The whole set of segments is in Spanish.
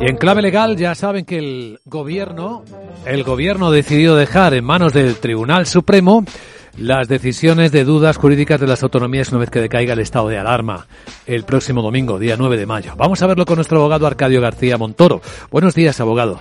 Y en clave legal ya saben que el gobierno, el gobierno ha decidido dejar en manos del Tribunal Supremo las decisiones de dudas jurídicas de las autonomías una vez que decaiga el estado de alarma el próximo domingo, día 9 de mayo. Vamos a verlo con nuestro abogado Arcadio García Montoro. Buenos días, abogado.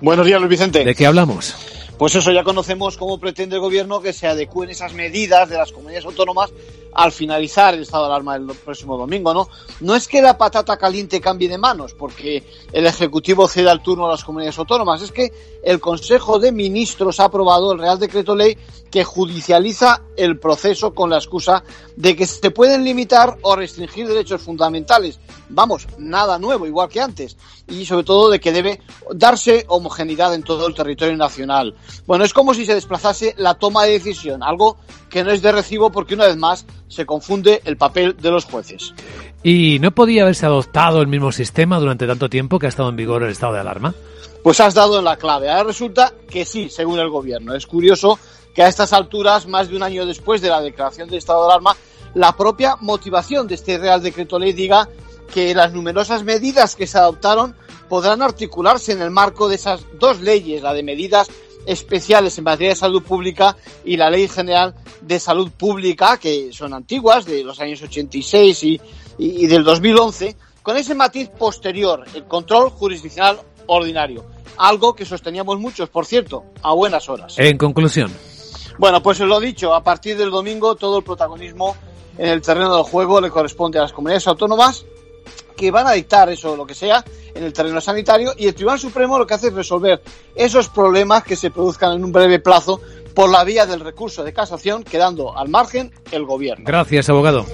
Buenos días, Luis Vicente. ¿De qué hablamos? Pues eso, ya conocemos cómo pretende el gobierno que se adecúen esas medidas de las comunidades autónomas al finalizar el estado de alarma del próximo domingo, ¿no? No es que la patata caliente cambie de manos porque el Ejecutivo ceda el turno a las comunidades autónomas, es que el Consejo de Ministros ha aprobado el Real Decreto Ley que judicializa el proceso con la excusa de que se pueden limitar o restringir derechos fundamentales. Vamos, nada nuevo, igual que antes. Y sobre todo de que debe darse homogeneidad en todo el territorio nacional. Bueno, es como si se desplazase la toma de decisión, algo que no es de recibo porque una vez más se confunde el papel de los jueces. ¿Y no podía haberse adoptado el mismo sistema durante tanto tiempo que ha estado en vigor el estado de alarma? Pues has dado en la clave. Ahora resulta que sí, según el gobierno. Es curioso que a estas alturas, más de un año después de la declaración de estado de alarma, la propia motivación de este Real Decreto Ley diga que las numerosas medidas que se adoptaron podrán articularse en el marco de esas dos leyes, la de medidas especiales en materia de salud pública y la Ley General de Salud Pública, que son antiguas, de los años 86 y, y, del 2011, con ese matiz posterior, el control jurisdiccional ordinario. Algo que sosteníamos muchos, por cierto, a buenas horas. En conclusión. Bueno, pues lo dicho, a partir del domingo todo el protagonismo en el terreno del juego le corresponde a las comunidades autónomas que van a dictar eso, lo que sea, en el terreno sanitario y el Tribunal Supremo lo que hace es resolver esos problemas que se produzcan en un breve plazo por la vía del recurso de casación, quedando al margen el gobierno. Gracias, abogado.